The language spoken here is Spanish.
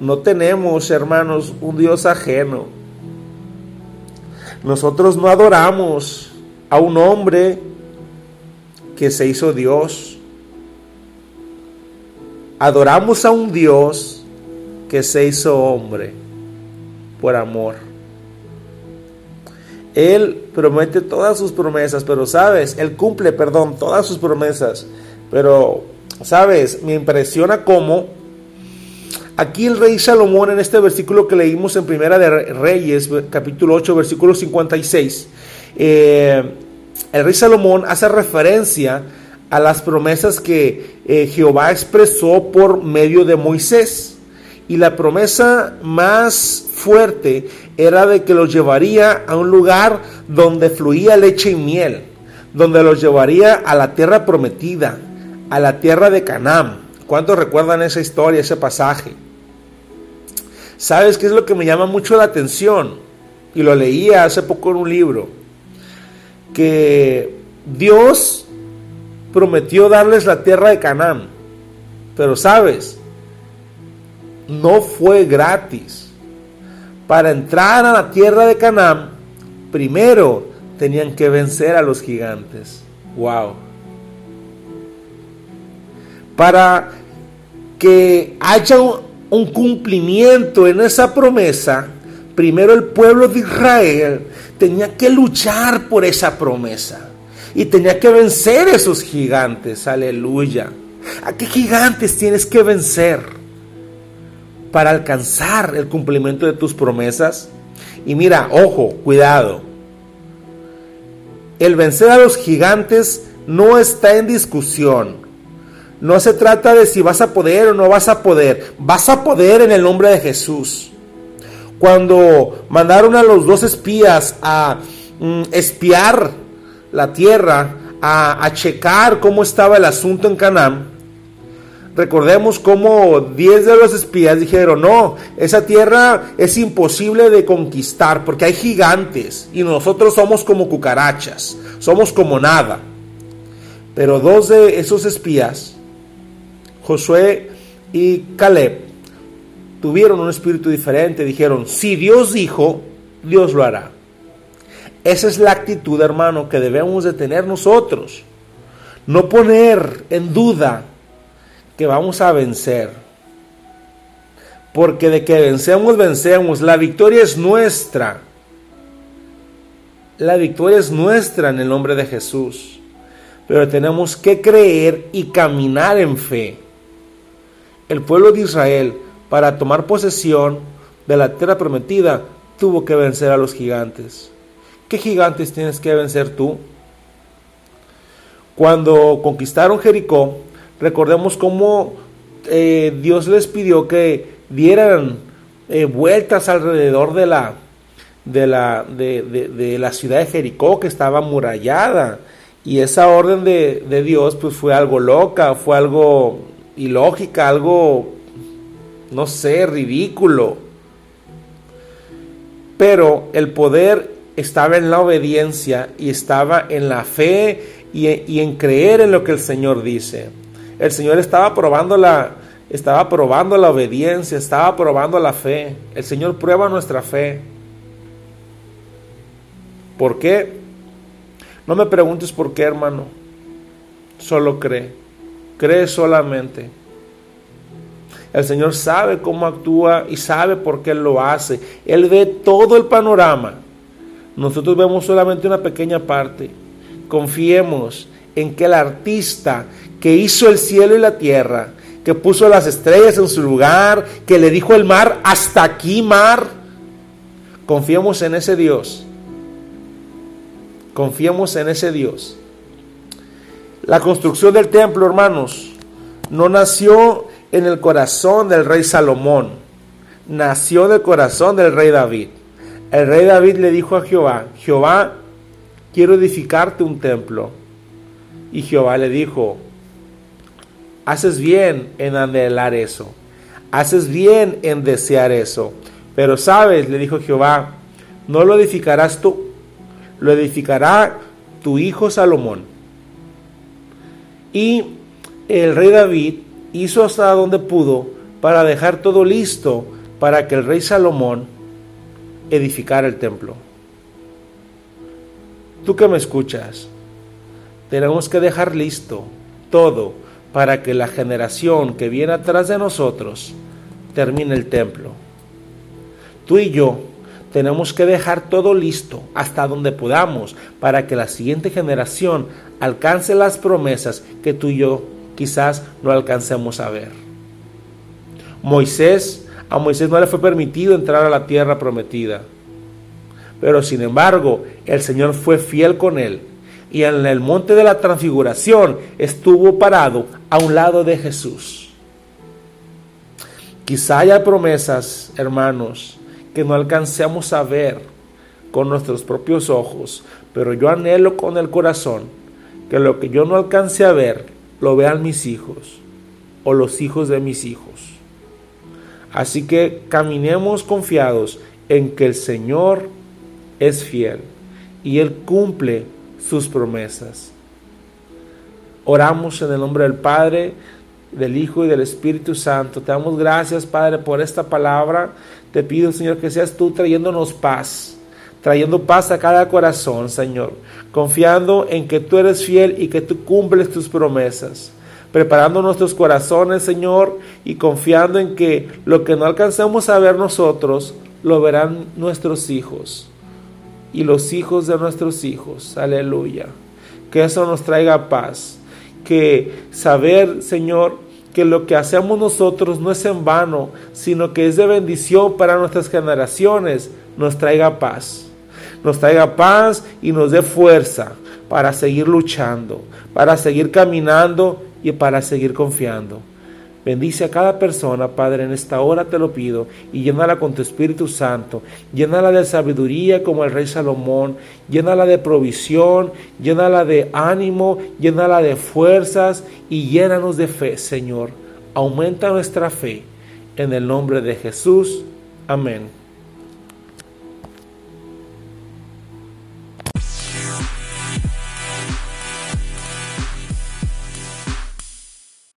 no tenemos, hermanos, un Dios ajeno. Nosotros no adoramos a un hombre que se hizo Dios. Adoramos a un Dios que se hizo hombre por amor. Él promete todas sus promesas, pero sabes, Él cumple, perdón, todas sus promesas. Pero, sabes, me impresiona cómo aquí el rey Salomón en este versículo que leímos en Primera de Reyes, capítulo 8, versículo 56, eh, el rey Salomón hace referencia a las promesas que eh, Jehová expresó por medio de Moisés. Y la promesa más fuerte era de que los llevaría a un lugar donde fluía leche y miel, donde los llevaría a la tierra prometida, a la tierra de Canaán. ¿Cuántos recuerdan esa historia, ese pasaje? ¿Sabes qué es lo que me llama mucho la atención? Y lo leía hace poco en un libro. Que Dios prometió darles la tierra de Canaán. Pero sabes, no fue gratis. Para entrar a la tierra de Canaán, primero tenían que vencer a los gigantes. Wow. Para que haya un, cumplimiento en esa promesa, primero el pueblo de Israel tenía que luchar por esa promesa y tenía que vencer esos gigantes. Aleluya. ¿A qué gigantes tienes que vencer? para alcanzar el cumplimiento de tus promesas. Y mira, ojo, cuidado. El vencer a los gigantes no está en discusión. No se trata de si vas a poder o no vas a poder. Vas a poder en el nombre de Jesús. Cuando mandaron a los dos espías a mm, espiar la tierra, a, a checar cómo estaba el asunto en Canaán, Recordemos cómo 10 de los espías dijeron, no, esa tierra es imposible de conquistar porque hay gigantes y nosotros somos como cucarachas, somos como nada. Pero dos de esos espías, Josué y Caleb, tuvieron un espíritu diferente, dijeron, si Dios dijo, Dios lo hará. Esa es la actitud, hermano, que debemos de tener nosotros. No poner en duda que vamos a vencer. Porque de que vencemos, vencemos. La victoria es nuestra. La victoria es nuestra en el nombre de Jesús. Pero tenemos que creer y caminar en fe. El pueblo de Israel, para tomar posesión de la tierra prometida, tuvo que vencer a los gigantes. ¿Qué gigantes tienes que vencer tú? Cuando conquistaron Jericó, Recordemos cómo eh, Dios les pidió que dieran eh, vueltas alrededor de la, de, la, de, la ciudad de Jericó, que estaba amurallada. Y esa orden de, de Dios pues fue algo loca, fue algo ilógica, algo, no sé, ridículo. Pero el poder estaba en la obediencia y estaba en la fe y, y en creer en lo que el Señor dice. El Señor estaba probando la, estaba probando la obediencia, estaba probando la fe. El Señor prueba nuestra fe. ¿Por qué? No me preguntes por qué, hermano. Solo cree. Cree solamente. El Señor sabe cómo actúa y sabe por qué lo hace. Él ve todo el panorama. Nosotros vemos solamente una pequeña parte. Confiemos en que el artista que hizo el cielo y la tierra, que puso las estrellas en su lugar, que le dijo el mar, hasta aquí mar. Confiemos en ese Dios. Confiemos en ese Dios. La construcción del templo, hermanos, no nació en el corazón del rey Salomón, nació del corazón del rey David. El rey David le dijo a Jehová, Jehová, quiero edificarte un templo. Y Jehová le dijo, haces bien en anhelar eso, haces bien en desear eso. Pero sabes, le dijo Jehová, no lo edificarás tú, lo edificará tu hijo Salomón. Y el rey David hizo hasta donde pudo, para dejar todo listo para que el rey Salomón edificara el templo. Tú que me escuchas, tenemos que dejar listo todo para que la generación que viene atrás de nosotros termine el templo. Tú y yo tenemos que dejar todo listo hasta donde podamos para que la siguiente generación alcance las promesas que tú y yo quizás no alcancemos a ver. Moisés, a Moisés no le fue permitido entrar a la tierra prometida. Pero sin embargo, el Señor fue fiel con él y en el monte de la transfiguración estuvo parado a un lado de Jesús. Quizá haya promesas, hermanos, que no alcancemos a ver con nuestros propios ojos, pero yo anhelo con el corazón que lo que yo no alcance a ver, lo vean mis hijos o los hijos de mis hijos. Así que caminemos confiados en que el Señor es fiel y Él cumple sus promesas. Oramos en el nombre del Padre, del Hijo y del Espíritu Santo. Te damos gracias, Padre, por esta palabra. Te pido, Señor, que seas tú trayéndonos paz, trayendo paz a cada corazón, Señor, confiando en que tú eres fiel y que tú cumples tus promesas. Preparando nuestros corazones, Señor, y confiando en que lo que no alcancemos a ver nosotros, lo verán nuestros hijos y los hijos de nuestros hijos. Aleluya. Que eso nos traiga paz. Que saber, Señor, que lo que hacemos nosotros no es en vano, sino que es de bendición para nuestras generaciones, nos traiga paz. Nos traiga paz y nos dé fuerza para seguir luchando, para seguir caminando y para seguir confiando. Bendice a cada persona, Padre, en esta hora te lo pido, y llénala con tu Espíritu Santo. Llénala de sabiduría como el rey Salomón, llénala de provisión, llénala de ánimo, llénala de fuerzas y llénanos de fe, Señor. Aumenta nuestra fe. En el nombre de Jesús. Amén.